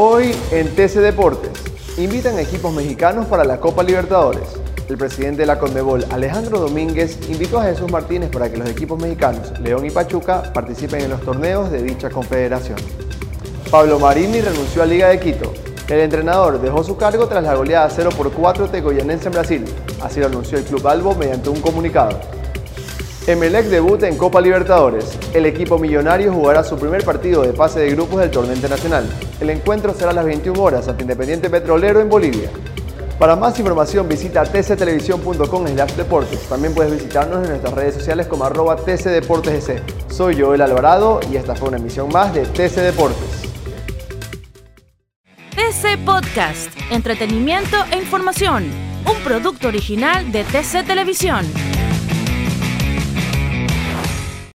Hoy en TC Deportes, invitan equipos mexicanos para la Copa Libertadores. El presidente de la Conmebol, Alejandro Domínguez, invitó a Jesús Martínez para que los equipos mexicanos, León y Pachuca, participen en los torneos de dicha confederación. Pablo Marini renunció a Liga de Quito. El entrenador dejó su cargo tras la goleada 0 por 4 de Goyanense en Brasil. Así lo anunció el Club Albo mediante un comunicado. Emelec debuta en Copa Libertadores. El equipo millonario jugará su primer partido de fase de grupos del torneo internacional. El encuentro será a las 21 horas ante Independiente Petrolero en Bolivia. Para más información visita tctelevisión.com deportes. También puedes visitarnos en nuestras redes sociales como arroba tcdeportesec. Soy Joel Alvarado y esta fue una emisión más de TC Deportes. TC Podcast, entretenimiento e información, un producto original de TC Televisión.